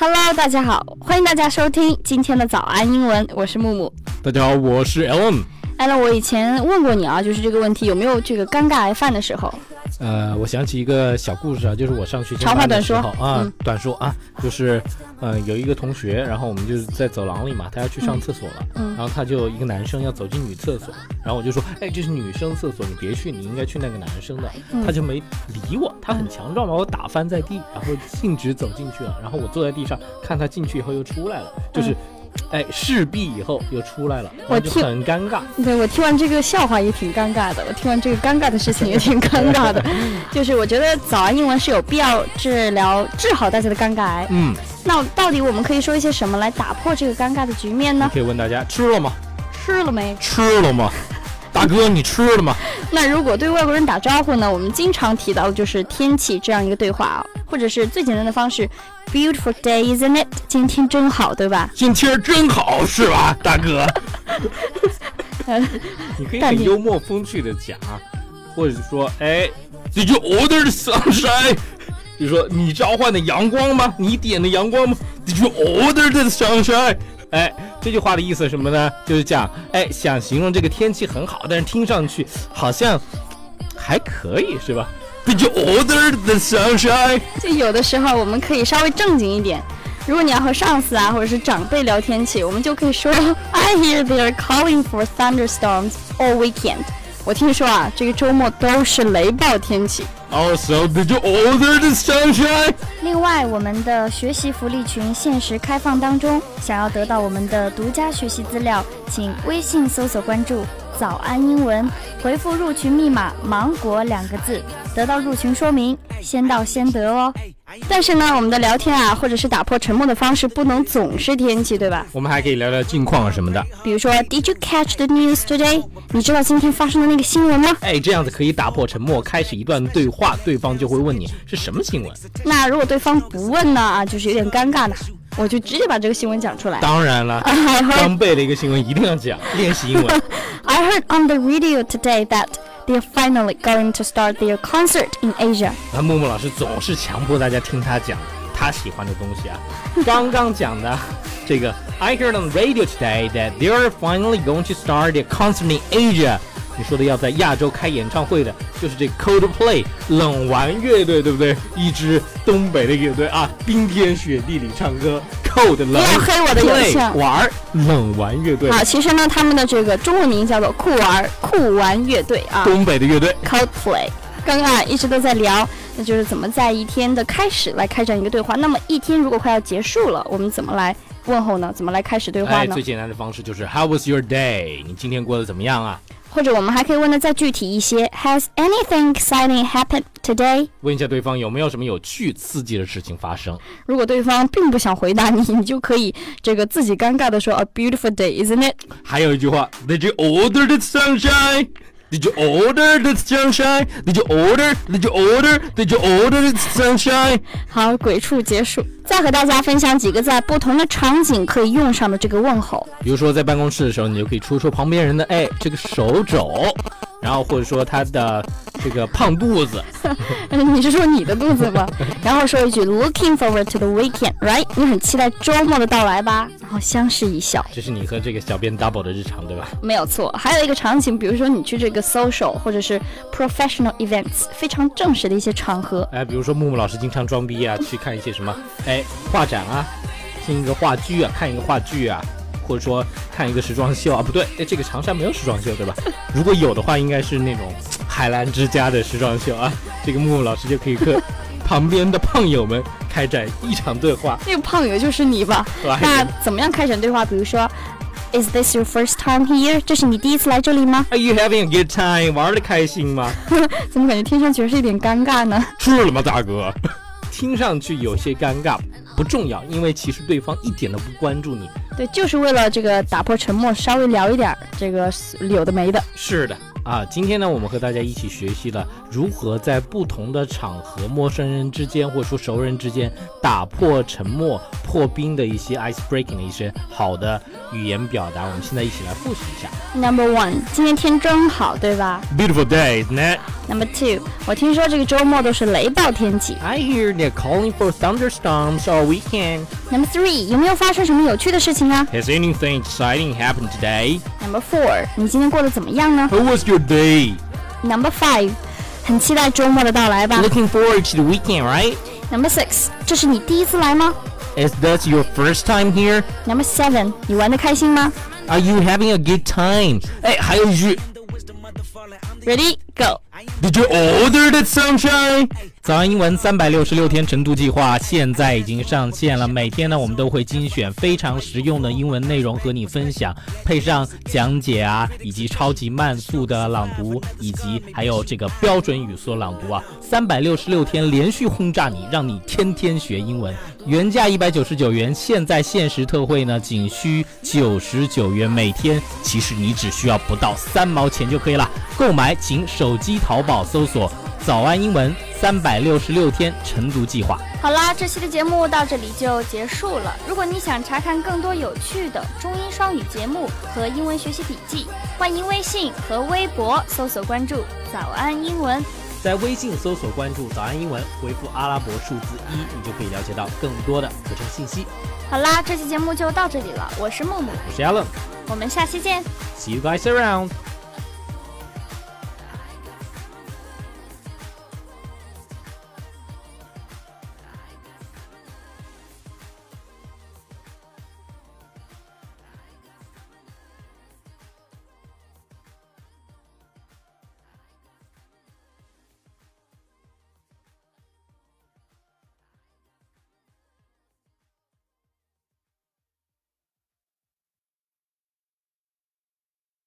Hello，大家好，欢迎大家收听今天的早安英文，我是木木。大家好，我是 Alan。Alan，我以前问过你啊，就是这个问题有没有这个尴尬癌犯的时候？呃，我想起一个小故事啊，就是我上学长话短说啊，短说啊，就是呃，有一个同学，然后我们就是在走廊里嘛，他要去上厕所了，嗯，然后他就一个男生要走进女厕所，然后我就说，哎，这是女生厕所，你别去，你应该去那个男生的，他就没理我，他很强壮，把我打翻在地，然后径直走进去了，然后我坐在地上看他进去以后又出来了，就是。哎，势必以后又出来了，我就很尴尬。对我听完这个笑话也挺尴尬的，我听完这个尴尬的事情也挺尴尬的。就是我觉得早安英文是有必要治疗治好大家的尴尬癌。嗯，那到底我们可以说一些什么来打破这个尴尬的局面呢？可以问大家吃了吗？吃了没？吃了吗？大哥，你吃了吗？那如果对外国人打招呼呢？我们经常提到的就是天气这样一个对话啊，或者是最简单的方式，Beautiful day, isn't it？今天真好，对吧？今天真好，是吧，大哥？你可以很幽默风趣的讲，或者说，哎，Did you order the sunshine？就说你召唤的阳光吗？你点的阳光吗？Did you order the sunshine？哎，这句话的意思是什么呢？就是讲，哎，想形容这个天气很好，但是听上去好像还可以，是吧？Did you order the sunshine？就有的时候我们可以稍微正经一点。如果你要和上司啊或者是长辈聊天气，我们就可以说，I hear they are calling for thunderstorms all weekend。我听说啊，这个周末都是雷暴天气。Also, did you order the sunshine? 另外，我们的学习福利群限时开放当中，想要得到我们的独家学习资料，请微信搜索关注“早安英文”，回复入群密码“芒果”两个字，得到入群说明，先到先得哦。但是呢，我们的聊天啊，或者是打破沉默的方式，不能总是天气，对吧？我们还可以聊聊近况什么的。比如说，Did you catch the news today？你知道今天发生的那个新闻吗？哎，这样子可以打破沉默，开始一段对话，对方就会问你是什么新闻。那如果对方不问呢？啊，就是有点尴尬呢。我就直接把这个新闻讲出来。当然了，刚背的一个新闻一定要讲，练习英文。I heard on the radio today that. they're finally going to start their concert in Asia。那木木老师总是强迫大家听他讲他喜欢的东西啊。刚刚讲的这个，I heard on the radio today that they're finally going to start their concert in Asia。 你说的要在亚洲开演唱会的，就是这 Coldplay 冷玩乐队，对不对？一支东北的乐队啊，冰天雪地里唱歌。Cold 冷黑我的游戏玩冷玩乐队。好，其实呢，他们的这个中文名叫做酷玩酷玩乐队啊，东北的乐队 Coldplay。刚刚啊，一直都在聊，那就是怎么在一天的开始来开展一个对话。那么一天如果快要结束了，我们怎么来问候呢？怎么来开始对话呢？最简单的方式就是 How was your day？你今天过得怎么样啊？或者我们还可以问的再具体一些，Has anything exciting happened today？问一下对方有没有什么有趣刺激的事情发生。如果对方并不想回答你，你就可以这个自己尴尬的说，A beautiful day, isn't it？还有一句话，Did you order the sunshine？Did you order the sunshine? Did you order? Did you order? Did you order the sunshine? 好，鬼畜结束。再和大家分享几个在不同的场景可以用上的这个问候。比如说在办公室的时候，你就可以戳戳旁边人的哎这个手肘，然后或者说他的这个胖肚子。你是说你的肚子吗？然后说一句 Looking forward to the weekend, right？你很期待周末的到来吧？然后相视一笑。这是你和这个小编 double 的日常，对吧？没有错。还有一个场景，比如说你去这个 social 或者是 professional events，非常正式的一些场合。哎，比如说木木老师经常装逼啊，去看一些什么哎画展啊，听一个话剧啊，看一个话剧啊。或者说看一个时装秀啊，不对，哎，这个长沙没有时装秀，对吧？如果有的话，应该是那种海澜之家的时装秀啊。这个木木老师就可以和 旁边的胖友们开展一场对话。那个胖友就是你吧？那怎么样开展对话？比如说，Is this your first time here？这是你第一次来这里吗？Are you having a good time？玩的开心吗？怎么感觉听上去是一点尴尬呢？是了吗，大哥？听上去有些尴尬，不重要，因为其实对方一点都不关注你。对，就是为了这个打破沉默，稍微聊一点这个有的没的。是的啊，今天呢，我们和大家一起学习了如何在不同的场合、陌生人之间或者说熟人之间打破沉默、破冰的一些 ice breaking 的一些好的语言表达。我们现在一起来复习一下。Number one，今天天真好，对吧？Beautiful day, isn't it? Number two，我听说这个周末都是雷暴天气。I hear they're calling for thunderstorms all weekend. Number three，有没有发生什么有趣的事情啊？Has anything exciting happened today? Number four，你今天过得怎么样呢？How was your day? Number five，很期待周末的到来吧？Looking forward to the weekend, right? Number six，这是你第一次来吗？Is that your first time here? Number seven，你玩的开心吗？Are you having a good time? 哎，还有一句。Ready, Go. Did you order that sunshine? 早安英文三百六十六天晨读计划现在已经上线了。每天呢，我们都会精选非常实用的英文内容和你分享，配上讲解啊，以及超级慢速的朗读，以及还有这个标准语速朗读啊。三百六十六天连续轰炸你，让你天天学英文。原价一百九十九元，现在限时特惠呢，仅需九十九元每天。其实你只需要不到三毛钱就可以了。购买请手手机淘宝搜索“早安英文”。三百六十六天晨读计划。好啦，这期的节目到这里就结束了。如果你想查看更多有趣的中英双语节目和英文学习笔记，欢迎微信和微博搜索关注“早安英文”。在微信搜索关注“早安英文”，回复阿拉伯数字一，你就可以了解到更多的课程信息。好啦，这期节目就到这里了。我是木木，我是 Allen，我们下期见。See you guys around.